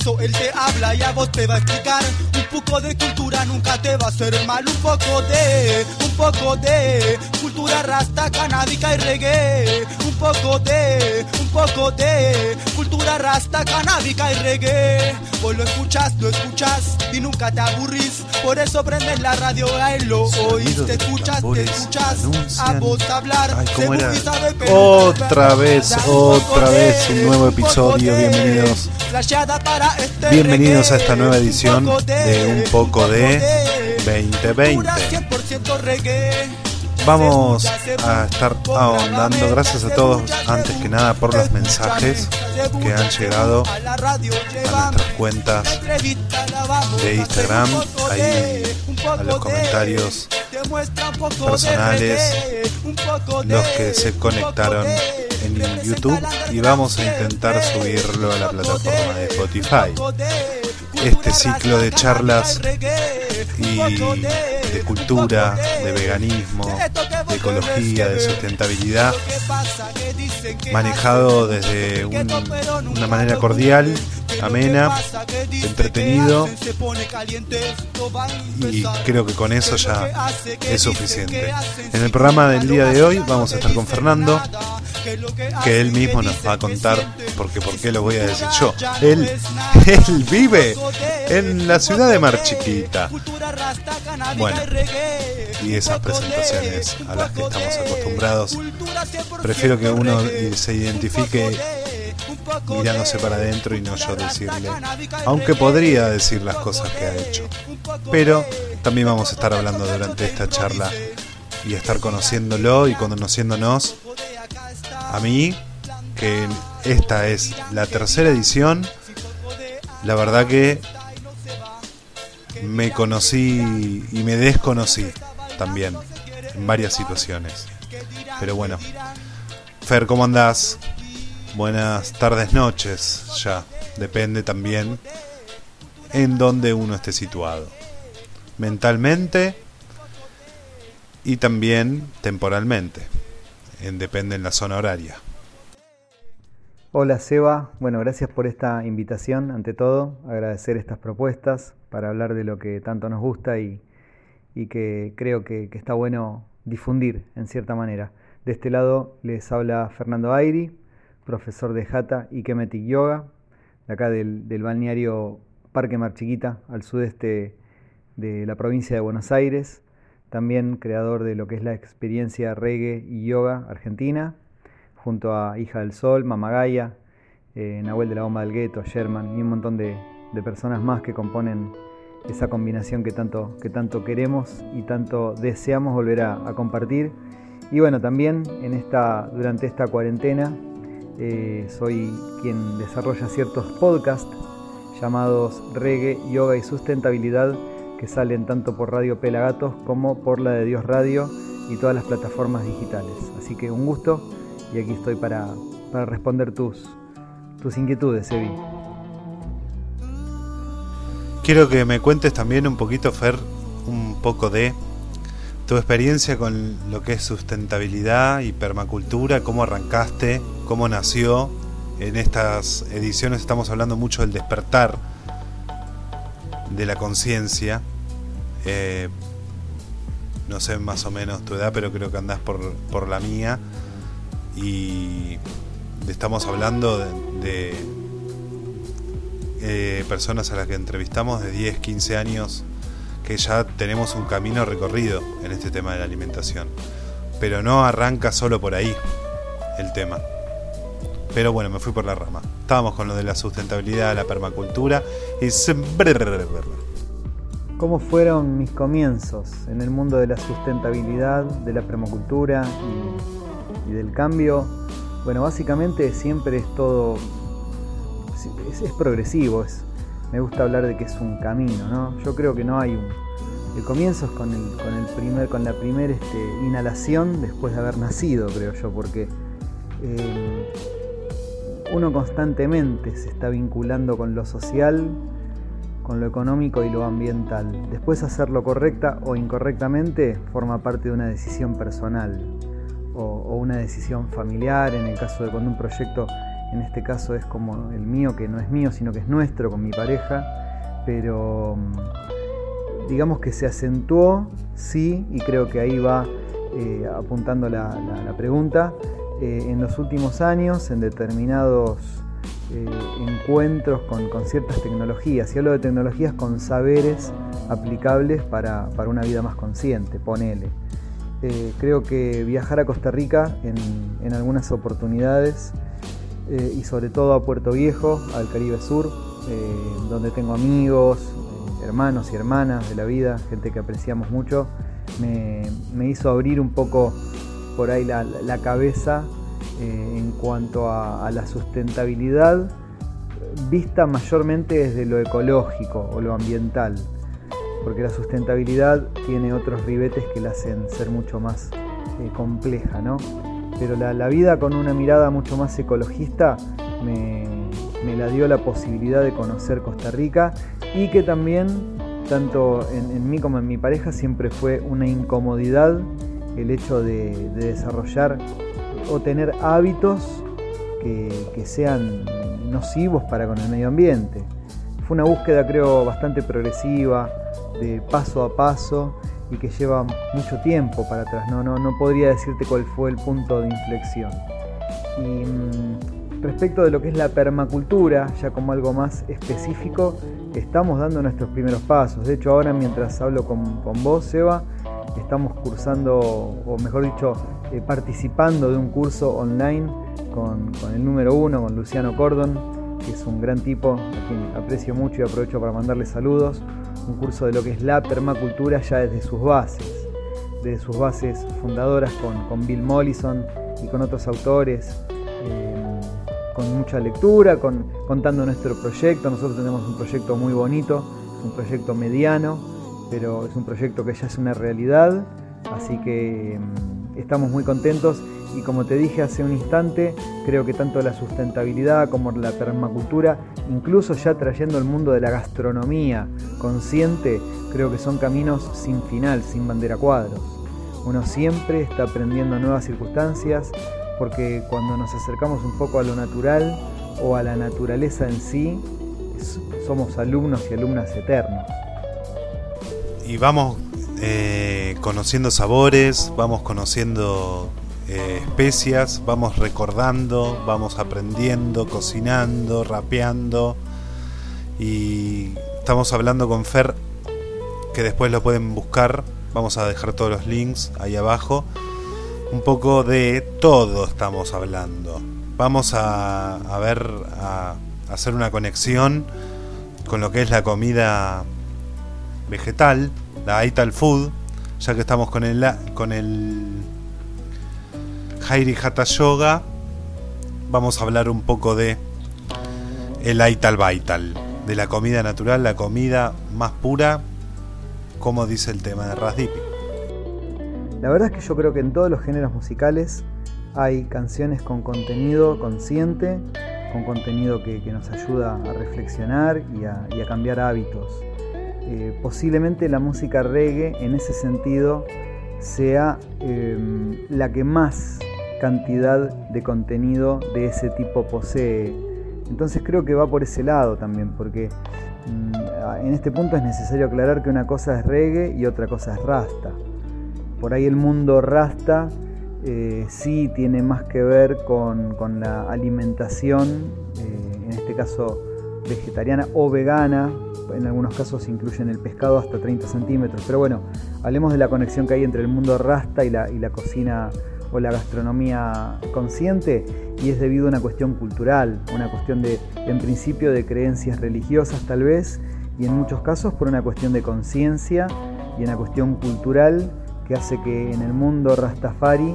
eso él te habla y a vos te va a explicar. Un poco de cultura nunca te va a hacer mal. Un poco de, un poco de cultura rasta, canábica y reggae. Un poco de, un poco de cultura rasta, canábica y reggae. Vos lo escuchas, lo escuchas y nunca te aburrís. Por eso prendes la radio a él lo oís. Te escuchas, te escuchas a vos hablar. Otra vez, otra vez un nuevo episodio. Bienvenidos. Bienvenidos a esta nueva edición de Un poco de 2020. Vamos a estar ahondando, gracias a todos, antes que nada por los mensajes que han llegado a nuestras cuentas de Instagram, ahí a los comentarios personales, los que se conectaron en YouTube y vamos a intentar subirlo a la plataforma de Spotify. Este ciclo de charlas y de cultura, de veganismo, de ecología, de sustentabilidad, manejado desde un- una manera cordial, amena, entretenido y creo que con eso ya es suficiente. En el programa del día de hoy vamos a estar con Fernando, que él mismo nos va a contar, porque por qué lo voy a decir yo. Él, él vive en la ciudad de Mar Chiquita. Bueno, y esas presentaciones a las que estamos acostumbrados, prefiero que uno se identifique mirándose para adentro y no yo decirle, aunque podría decir las cosas que ha hecho. Pero también vamos a estar hablando durante esta charla y estar conociéndolo y conociéndonos a mí, que esta es la tercera edición. La verdad que me conocí y me desconocí también en varias situaciones. Pero bueno, Fer, ¿cómo andás? Buenas tardes, noches, ya. Depende también en donde uno esté situado. Mentalmente y también temporalmente. En, depende en la zona horaria. Hola Seba, bueno, gracias por esta invitación, ante todo, agradecer estas propuestas para hablar de lo que tanto nos gusta y, y que creo que, está bueno difundir en cierta manera. De este lado les habla Fernando Airi, profesor de Hatha y Kemetic Yoga, de acá del, del balneario Parque Mar Chiquita, al sudeste de la provincia de Buenos Aires, también creador de lo que es la experiencia reggae y yoga argentina, junto a Hija del Sol, Mamagaya, eh, Nahuel de la Bomba del Gueto, Sherman y un montón de, de personas más que componen esa combinación que tanto, que tanto queremos y tanto deseamos volver a, compartir. Y bueno, también en esta, durante esta cuarentena eh, soy quien desarrolla ciertos podcasts llamados Reggae, Yoga y Sustentabilidad que salen tanto por Radio Pelagatos como por la de Dios Radio y todas las plataformas digitales. Así que un gusto y aquí estoy para, para responder tus, tus inquietudes, Evi. Quiero que me cuentes también un poquito, Fer, un poco de tu experiencia con lo que es sustentabilidad y permacultura, cómo arrancaste, cómo nació. En estas ediciones estamos hablando mucho del despertar de la conciencia. Eh, no sé más o menos tu edad, pero creo que andás por, por la mía. Y estamos hablando de, eh, personas a las que entrevistamos de 10, 15 años que ya tenemos un camino recorrido en este tema de la alimentación. Pero no arranca solo por ahí el tema. Pero bueno, me fui por la rama. Estábamos con lo de la sustentabilidad, la permacultura y... ¿Cómo fueron mis comienzos en el mundo de la sustentabilidad, de la permacultura y, del cambio? Bueno, básicamente siempre es todo... Es, es progresivo, es, me gusta hablar de que es un camino, ¿no? Yo creo que no hay un... El comienzo es con, el, con, el primer, con la primera este, inhalación después de haber nacido, creo yo, porque eh, uno constantemente se está vinculando con lo social con lo económico y lo ambiental. Después hacerlo correcta o incorrectamente forma parte de una decisión personal o, una decisión familiar, en el caso de cuando un proyecto, en este caso es como el mío, que no es mío, sino que es nuestro con mi pareja, pero mm, digamos que se acentuó, sí, y creo que ahí va eh, apuntando la, pregunta, eh, en los últimos años, en determinados eh, encuentros con, ciertas tecnologías, y hablo de tecnologías con saberes aplicables para, para una vida más consciente, ponele. Eh, creo que viajar a Costa Rica en, algunas oportunidades eh, y sobre todo a Puerto Viejo, al Caribe Sur, donde tengo amigos, hermanos y hermanas de la vida, gente que apreciamos mucho, me, hizo abrir un poco por ahí la, cabeza en cuanto a la sustentabilidad vista mayormente desde lo ecológico o lo ambiental porque la sustentabilidad tiene otros ribetes que la hacen ser mucho más eh, compleja, ¿no? Pero la, vida con una mirada mucho más ecologista me, la dio la posibilidad de conocer Costa Rica y que también, tanto en, mí como en mi pareja, siempre fue una incomodidad el hecho de, desarrollar o tener hábitos que, sean nocivos para con el medio ambiente. Fue una búsqueda creo bastante progresiva, de paso a paso y que lleva mucho tiempo para atrás. No, no, no podría decirte cuál fue el punto de inflexión. Y mm, respecto de lo que es la permacultura, ya como algo más específico, estamos dando nuestros primeros pasos. De hecho, ahora mientras hablo con, con vos, Seba, estamos cursando, o mejor dicho, eh, participando de un curso online con, el número uno, con Luciano Cordon, que es un gran tipo, a quien aprecio mucho y aprovecho para mandarle saludos un curso de lo que es la permacultura ya desde sus bases, desde sus bases fundadoras con, Bill Mollison y con otros autores, eh, con mucha lectura, con, contando nuestro proyecto. Nosotros tenemos un proyecto muy bonito, un proyecto mediano, pero es un proyecto que ya es una realidad, así que mm, estamos muy contentos y como te dije hace un instante, creo que tanto la sustentabilidad como la permacultura, incluso ya trayendo el mundo de la gastronomía consciente, creo que son caminos sin final, sin bandera cuadros. Uno siempre está aprendiendo nuevas circunstancias porque cuando nos acercamos un poco a lo natural o a la naturaleza en sí, somos alumnos y alumnas eternos. Y vamos eh, conociendo sabores, vamos conociendo eh, especias, vamos recordando, vamos aprendiendo, cocinando, rapeando. Y estamos hablando con Fer, que después lo pueden buscar. Vamos a dejar todos los links ahí abajo. Un poco de todo estamos hablando. Vamos a, a ver, a, hacer una conexión con lo que es la comida vegetal, la Ital Food, ya que estamos con el, con el Jairi Hatha Yoga vamos a hablar un poco de el Aital Baital, de la comida natural, la comida más pura, como dice el tema de Rasdipi. La verdad es que yo creo que en todos los géneros musicales hay canciones con contenido consciente, con contenido que, nos ayuda a reflexionar y a, cambiar hábitos. Eh, posiblemente la música reggae en ese sentido sea em, la que más cantidad de contenido de ese tipo posee. Entonces creo que va por ese lado también, porque mm, en este punto es necesario aclarar que una cosa es reggae y otra cosa es rasta. Por ahí el mundo rasta eh, sí tiene más que ver con, la alimentación, eh, en este caso vegetariana o vegana, en algunos casos incluyen el pescado hasta 30 centímetros, pero bueno, hablemos de la conexión que hay entre el mundo rasta y la, cocina o la gastronomía consciente. Y es debido a una cuestión cultural, una cuestión de, en principio, de creencias religiosas tal vez, y en muchos casos por una cuestión de conciencia y una cuestión cultural que hace que en el mundo rastafari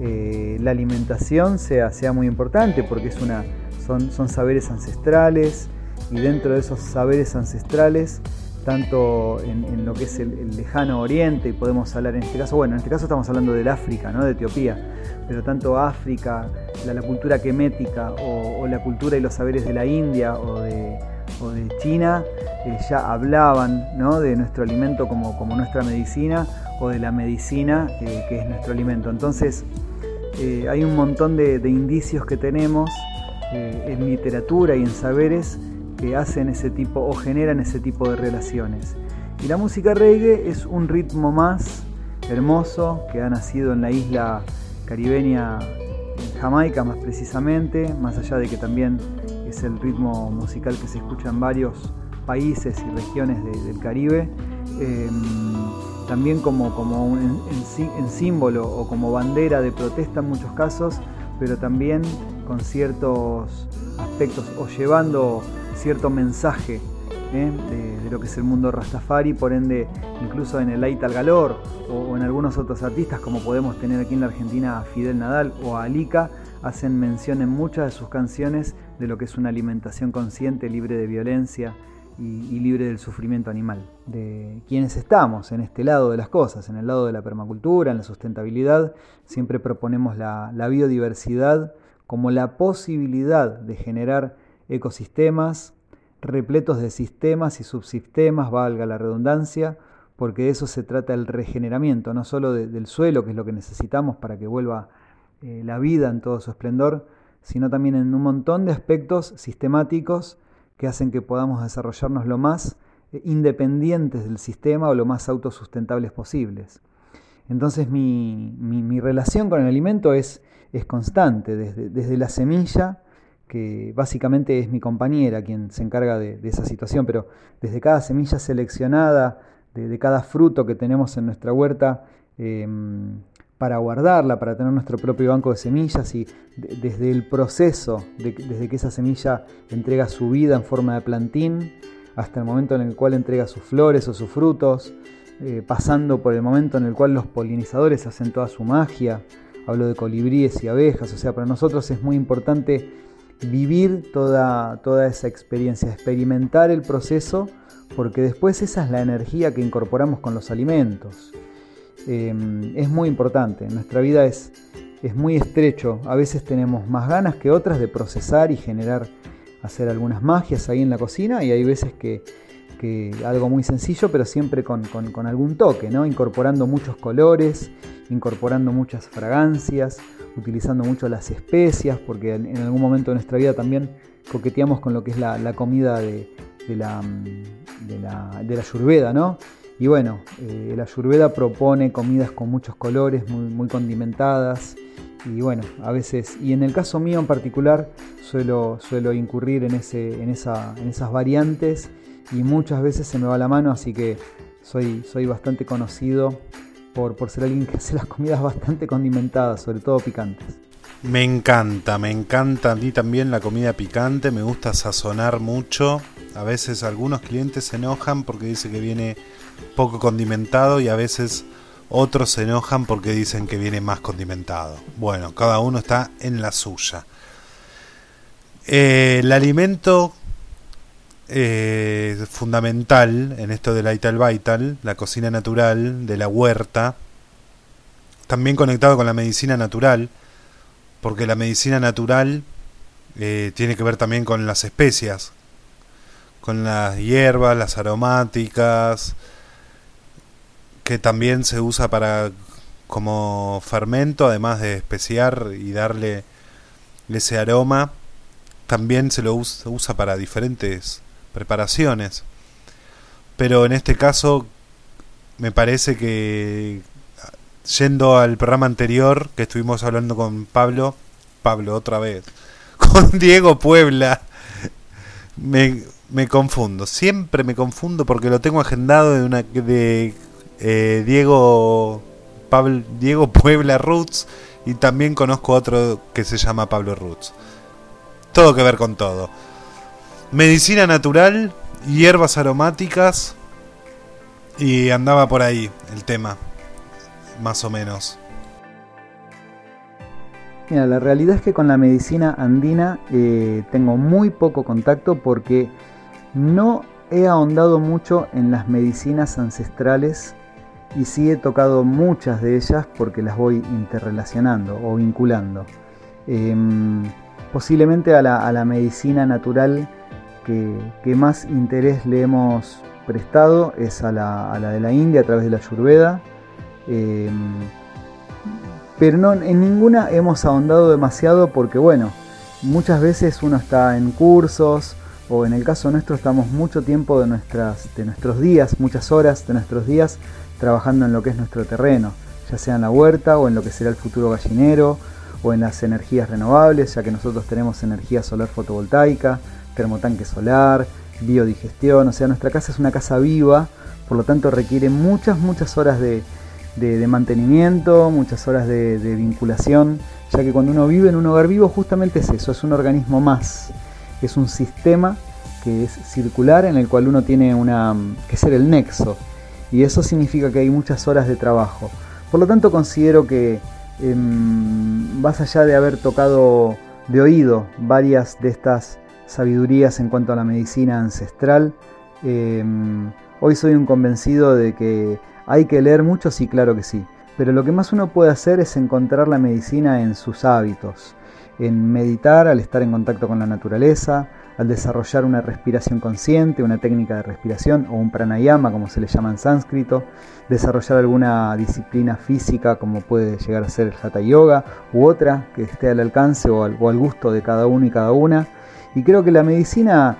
eh, la alimentación sea, sea muy importante porque es una, son saberes ancestrales y dentro de esos saberes ancestrales tanto en, lo que es el, lejano oriente, y podemos hablar en este caso, bueno, en este caso estamos hablando del África, ¿no? de Etiopía, pero tanto África, la, cultura quemética, o, la cultura y los saberes de la India o de, China eh, ya hablaban de nuestro alimento como, como, nuestra medicina o de la medicina eh, que es nuestro alimento. Entonces eh, hay un montón de, indicios que tenemos en literatura y en saberes que hacen ese tipo o generan ese tipo de relaciones. Y la música reggae es un ritmo más hermoso que ha nacido en la isla caribeña Jamaica más precisamente, más allá de que también es el ritmo musical que se escucha en varios países y regiones del Caribe, em, también como, como en, símbolo o como bandera de protesta en muchos casos, pero también con ciertos aspectos o llevando cierto mensaje ¿eh? de, lo que es el mundo Rastafari, por ende incluso en el Aital Galor o, o, en algunos otros artistas como podemos tener aquí en la Argentina a Fidel Nadal o a Alika, hacen mención en muchas de sus canciones de lo que es una alimentación consciente, libre de violencia y, libre del sufrimiento animal. De quienes estamos en este lado de las cosas, en el lado de la permacultura, en la sustentabilidad, siempre proponemos la, biodiversidad como la posibilidad de generar ecosistemas repletos de sistemas y subsistemas, valga la redundancia, porque de eso se trata el regeneramiento, no solo del suelo, que es lo que necesitamos para que vuelva eh, la vida en todo su esplendor, sino también en un montón de aspectos sistemáticos que hacen que podamos desarrollarnos lo más eh, independientes del sistema o lo más autosustentables posibles. Entonces mi, relación con el alimento es, es constante, desde, desde, la semilla, que básicamente es mi compañera quien se encarga de, esa situación, pero desde cada semilla seleccionada, de, cada fruto que tenemos en nuestra huerta, em, para guardarla, para tener nuestro propio banco de semillas y desde el proceso, desde que esa semilla entrega su vida en forma de plantín hasta el momento en el cual entrega sus flores o sus frutos, eh, pasando por el momento en el cual los polinizadores hacen toda su magia, hablo de colibríes y abejas, o sea, para nosotros es muy importante vivir toda, toda esa experiencia, experimentar el proceso, porque después esa es la energía que incorporamos con los alimentos. Em, es muy importante. Nuestra vida es, es muy estrecho. A veces tenemos más ganas que otras de procesar y generar, hacer algunas magias ahí en la cocina y hay veces que, algo muy sencillo, pero siempre con, algún toque, ¿no? incorporando muchos colores, incorporando muchas fragancias, utilizando mucho las especias, porque en, algún momento de nuestra vida también coqueteamos con lo que es la, comida de, la, de, la, de yurveda, ¿no? Y bueno, eh, la Ayurveda propone comidas con muchos colores, muy, condimentadas. Y bueno, a veces, y en el caso mío en particular, suelo, suelo incurrir en, ese, en, esa, en esas variantes y muchas veces se me va la mano, así que soy, soy bastante conocido por, por ser alguien que hace las comidas bastante condimentadas, sobre todo picantes. Me encanta, me encanta a mí también la comida picante, me gusta sazonar mucho. A veces algunos clientes se enojan porque dice que viene poco condimentado y a veces otros se enojan porque dicen que viene más condimentado. Bueno, cada uno está en la suya. Eh, el alimento eh, fundamental en esto del Ital Vital, la cocina natural de la huerta, también conectado con la medicina natural, porque la medicina natural eh, tiene que ver también con las especias, con las hierbas, las aromáticas, que también se usa para como fermento, además de especiar y darle ese aroma, también se lo usa, para diferentes preparaciones. Pero en este caso me parece que yendo al programa anterior que estuvimos hablando con Pablo, Pablo otra vez, con Diego Puebla, me, me confundo, siempre me confundo porque lo tengo agendado de una de eh, Diego, Pablo, Diego Puebla Roots y también conozco otro que se llama Pablo Roots. Todo que ver con todo. Medicina natural, hierbas aromáticas y andaba por ahí el tema, más o menos. Mira, la realidad es que con la medicina andina eh, tengo muy poco contacto porque no he ahondado mucho en las medicinas ancestrales y sí he tocado muchas de ellas porque las voy interrelacionando o vinculando. Em, posiblemente a la, medicina natural que, más interés le hemos prestado es a la, de la India a través de la Ayurveda. Em, pero no, en ninguna hemos ahondado demasiado porque, bueno, muchas veces uno está en cursos o en el caso nuestro estamos mucho tiempo de, nuestras, de nuestros días, muchas horas de nuestros días trabajando en lo que es nuestro terreno, ya sea en la huerta o en lo que será el futuro gallinero o en las energías renovables, ya que nosotros tenemos energía solar fotovoltaica, termotanque solar, biodigestión, o sea, nuestra casa es una casa viva, por lo tanto requiere muchas, muchas horas de, mantenimiento, muchas horas de, vinculación, ya que cuando uno vive en un hogar vivo justamente es eso, es un organismo más, es un sistema que es circular en el cual uno tiene una, que ser el nexo, y eso significa que hay muchas horas de trabajo. Por lo tanto considero que em, más allá de haber tocado de oído varias de estas sabidurías en cuanto a la medicina ancestral. Em, hoy soy un convencido de que hay que leer mucho, sí, claro que sí. Pero lo que más uno puede hacer es encontrar la medicina en sus hábitos, en meditar al estar en contacto con la naturaleza, al desarrollar una respiración consciente, una técnica de respiración o un pranayama como se le llama en sánscrito, desarrollar alguna disciplina física como puede llegar a ser el hatha yoga u otra que esté al alcance o al, gusto de cada uno y cada una y creo que la medicina,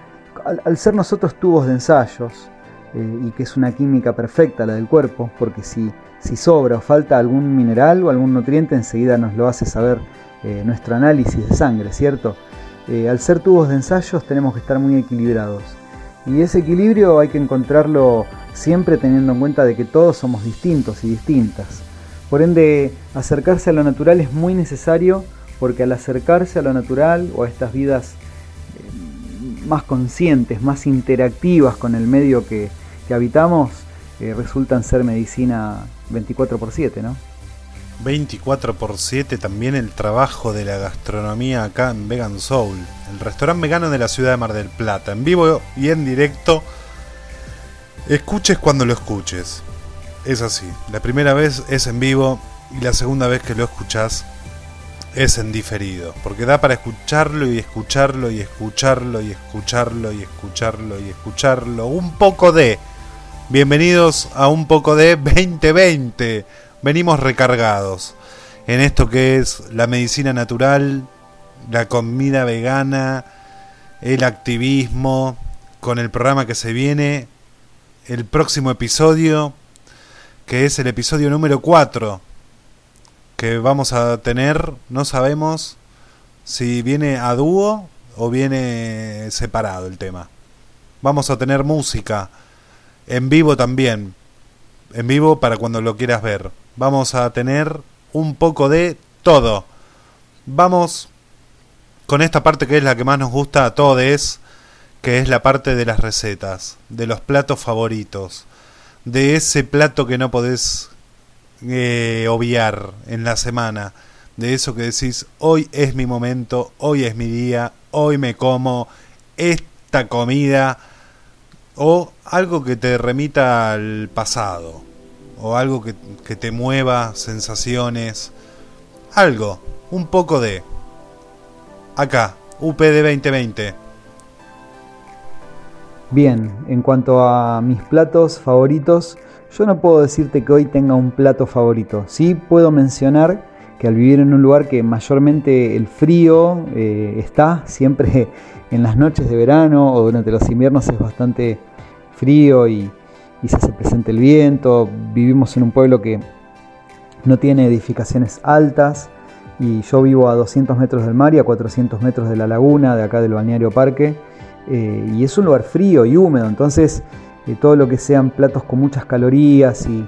al, ser nosotros tubos de ensayos, eh, y que es una química perfecta la del cuerpo, porque si, si sobra o falta algún mineral o algún nutriente, enseguida nos lo hace saber eh, nuestro análisis de sangre, ¿cierto? Eh, al ser tubos de ensayos tenemos que estar muy equilibrados. Y ese equilibrio hay que encontrarlo siempre teniendo en cuenta de que todos somos distintos y distintas. Por ende, acercarse a lo natural es muy necesario porque al acercarse a lo natural o a estas vidas más conscientes, más interactivas con el medio que, habitamos, eh, resultan ser medicina 24 por 7, ¿no? 24 por 7 también el trabajo de la gastronomía acá en Vegan Soul, el restaurante vegano de la ciudad de Mar del Plata, en vivo y en directo. Escuches cuando lo escuches. Es así, la primera vez es en vivo y la segunda vez que lo escuchas es en diferido, porque da para escucharlo y escucharlo y escucharlo y escucharlo y escucharlo y escucharlo. Un poco de... Bienvenidos a un poco de 2020. Venimos recargados en esto que es la medicina natural, la comida vegana, el activismo, con el programa que se viene, el próximo episodio, que es el episodio número 4 que vamos a tener, no sabemos si viene a dúo o viene separado el tema. Vamos a tener música en vivo también, en vivo para cuando lo quieras ver. Vamos a tener un poco de todo. Vamos con esta parte que es la que más nos gusta a todos, que es la parte de las recetas, de los platos favoritos, de ese plato que no podés eh, obviar en la semana. De eso que decís, hoy es mi momento, hoy es mi día, hoy me como esta comida. O algo que te remita al pasado. O algo que, que te mueva sensaciones. Algo, un poco de... Acá, UPD 2020. Bien, en cuanto a mis platos favoritos, yo no puedo decirte que hoy tenga un plato favorito. Sí puedo mencionar que al vivir en un lugar que mayormente el frío eh, está, siempre en las noches de verano o durante los inviernos es bastante frío y, se hace presente el viento. Vivimos en un pueblo que no tiene edificaciones altas y yo vivo a 200 metros del mar y a 400 metros de la laguna de acá del balneario parque eh, y es un lugar frío y húmedo, entonces todo lo que sean platos con muchas calorías y,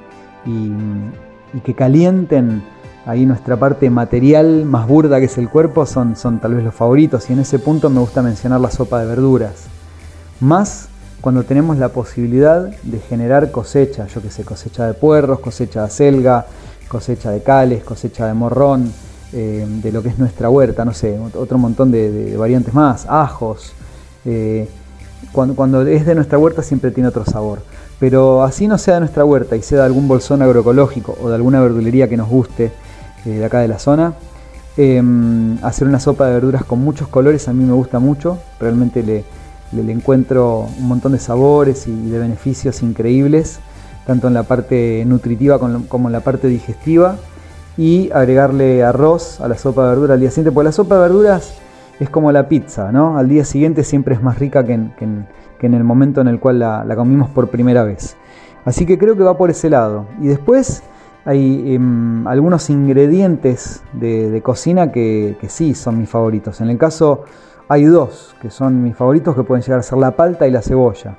que calienten ahí nuestra parte material más burda que es el cuerpo son, son tal vez los favoritos y en ese punto me gusta mencionar la sopa de verduras. Más cuando tenemos la posibilidad de generar cosecha, yo que sé, cosecha de puerros, cosecha de acelga, cosecha de cales, cosecha de morrón, eh, de lo que es nuestra huerta, no sé, otro montón de, variantes más, ajos. Eh, cuando, es de nuestra huerta siempre tiene otro sabor. Pero así no sea de nuestra huerta y sea de algún bolsón agroecológico o de alguna verdulería que nos guste de acá de la zona, em, hacer una sopa de verduras con muchos colores a mí me gusta mucho. Realmente le, le, encuentro un montón de sabores y de beneficios increíbles, tanto en la parte nutritiva como en la parte digestiva. Y agregarle arroz a la sopa de verdura al día siguiente, porque la sopa de verduras es como la pizza, ¿no? Al día siguiente siempre es más rica que en, el momento en el cual la, comimos por primera vez. Así que creo que va por ese lado. Y después hay em, algunos ingredientes de, cocina que, sí son mis favoritos. En el caso hay dos que son mis favoritos que pueden llegar a ser la palta y la cebolla.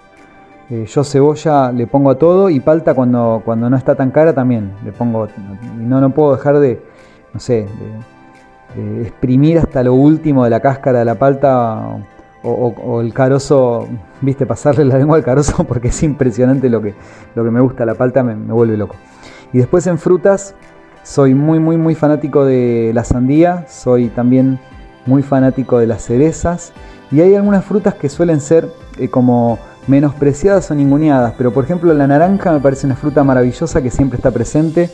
Eh, yo cebolla le pongo a todo y palta cuando, cuando no está tan cara también le pongo. No, no puedo dejar de, no sé, de, exprimir hasta lo último de la cáscara de la palta o, el carozo, viste, pasarle la lengua al carozo porque es impresionante lo que, lo que me gusta. La palta me vuelve loco. Y después en frutas soy muy, muy, muy fanático de la sandía. Soy también muy fanático de las cerezas y hay algunas frutas que suelen ser eh, como menospreciadas o ninguneadas, pero por ejemplo la naranja me parece una fruta maravillosa que siempre está presente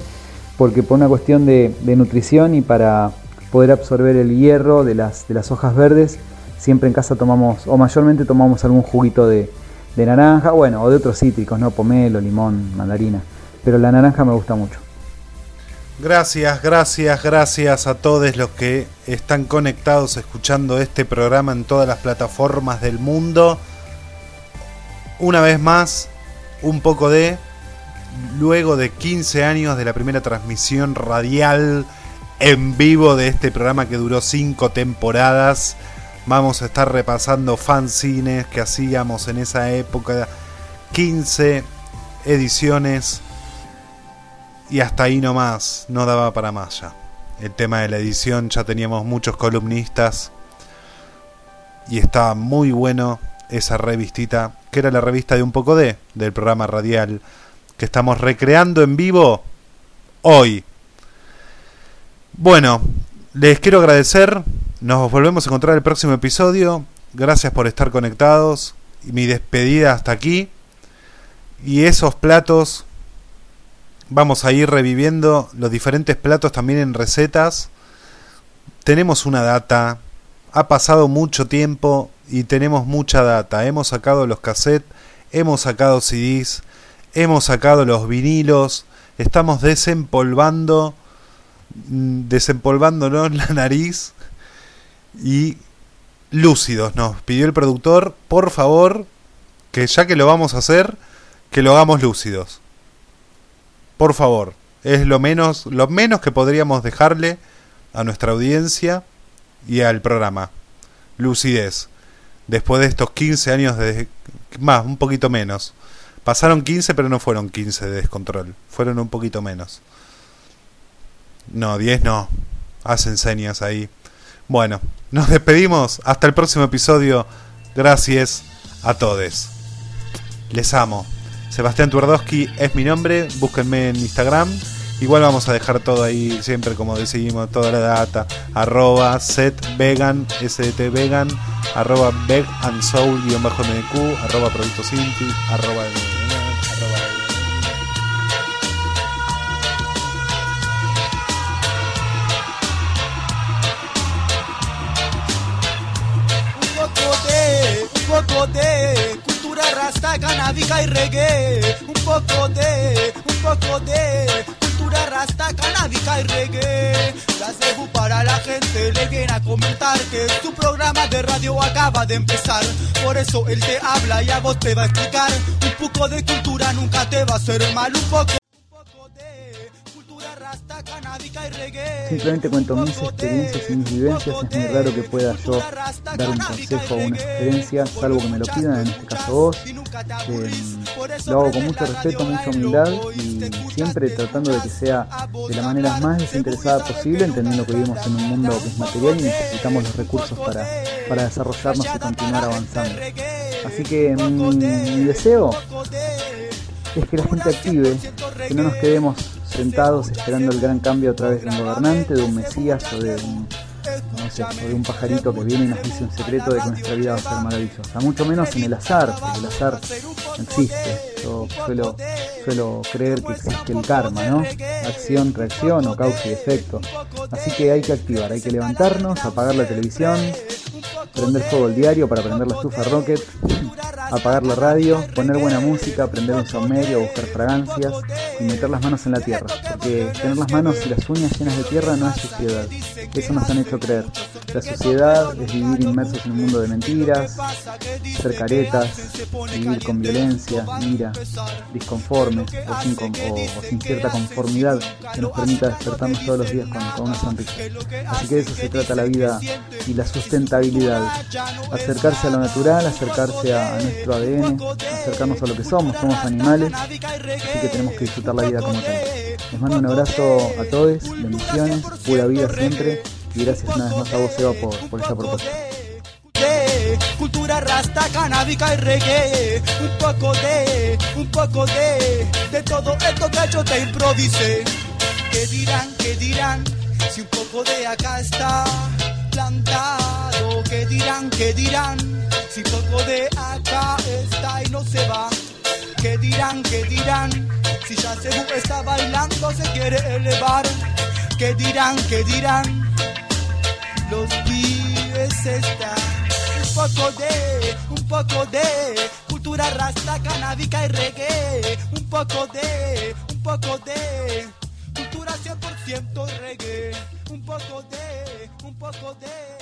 porque por una cuestión de, nutrición y para poder absorber el hierro de las, de las hojas verdes, siempre en casa tomamos, o mayormente tomamos algún juguito de, de naranja, bueno, o de otros cítricos, ¿no? Pomelo, limón, mandarina, pero la naranja me gusta mucho. Gracias, gracias, gracias a todos los que están conectados escuchando este programa en todas las plataformas del mundo. Una vez más, un poco de, luego de 15 años de la primera transmisión radial en vivo de este programa que duró 5 temporadas, vamos a estar repasando fanzines que hacíamos en esa época, 15 ediciones y hasta ahí nomás, no daba para más ya. El tema de la edición, ya teníamos muchos columnistas y estaba muy bueno esa revistita, que era la revista de un poco de, del programa radial, que estamos recreando en vivo hoy. Bueno, les quiero agradecer, nos volvemos a encontrar el próximo episodio, gracias por estar conectados, mi despedida hasta aquí, y esos platos Vamos a ir reviviendo los diferentes platos también en recetas. Tenemos una data. Ha pasado mucho tiempo y tenemos mucha data. Hemos sacado los cassettes, hemos sacado CDs, hemos sacado los vinilos. Estamos desempolvando, mm, desempolvándonos la nariz y lúcidos. Nos pidió el productor, por favor, que ya que lo vamos a hacer, que lo hagamos lúcidos. Por favor, es lo menos, lo menos que podríamos dejarle a nuestra audiencia y al programa. Lucidez. Después de estos 15 años de... Más, un poquito menos. Pasaron 15, pero no fueron 15 de descontrol. Fueron un poquito menos. No, 10 no. Hacen señas ahí. Bueno, nos despedimos. Hasta el próximo episodio. Gracias a todos. Les amo. Sebastián Twardowski es mi nombre, búsquenme en Instagram. Igual vamos a dejar todo ahí, siempre como decimos, toda la data. Arroba setvegan, SDT vegan, arroba veg and soul guion bajo MDQ, arroba productos arroba canábica y reggae. Un poco de, un poco de cultura rasta, canábica y reggae. La cebu para la gente le viene a comentar que su programa de radio acaba de empezar. Por eso él te habla y a vos te va a explicar. Un poco de cultura nunca te va a hacer mal. Un poco Simplemente cuento mis experiencias y mis vivencias. Es muy raro que pueda yo dar un consejo o una sugerencia, salvo que me lo pidan, en este caso vos. Eh, lo hago con mucho respeto, mucha humildad y siempre tratando de que sea de la manera más desinteresada posible, entendiendo que vivimos en un mundo que es material y necesitamos los recursos para, para desarrollarnos y continuar avanzando. Así que mi, mi deseo es que la gente active, que no nos quedemos sentados esperando el gran cambio a través de un gobernante, de un mesías o de un, de un pajarito que viene y nos dice un secreto de que nuestra vida va a ser maravillosa. Mucho menos en el azar, porque el azar no existe. Yo suelo, suelo creer que existe el karma, ¿no? Acción, reacción o causa y efecto. Así que hay que activar, hay que levantarnos, apagar la televisión, prender fuego el diario para prender la estufa Rocket, apagar la radio, poner buena música, prender un saumerio, buscar fragancias y meter las manos en la tierra. Porque tener las manos y las uñas llenas de tierra no es suciedad. Eso nos han hecho creer. La suciedad es vivir inmersos en un mundo de mentiras, ser caretas, vivir con violencia, ira, disconformes o sin, cierta conformidad que nos permita despertarnos todos los días con, con una sonrisa. Así que de eso se trata la vida y la sustentabilidad. Acercarse a lo natural, acercarse a, nuestro ADN, acercarnos a lo que somos, somos animales, así que tenemos que disfrutar la vida como tal. Les mando un abrazo a todos, bendiciones, pura vida siempre y gracias una vez más a vos Eva por, por esta propuesta cultura rasta, canábica y reggae. Un poco de, un poco de, de todo esto que yo te improvisé. ¿Qué dirán, qué dirán? Si un poco de acá está plantado, ¿qué dirán, qué dirán? Si un poco de acá está y no se va, ¿qué dirán, qué dirán? Si ya se está bailando, se quiere elevar, ¿qué dirán, qué dirán? Los pibes están un poco de, un poco de cultura rasta, canábica y reggae, un poco de, un poco de cultura 100% reggae, un poco de, un poco de.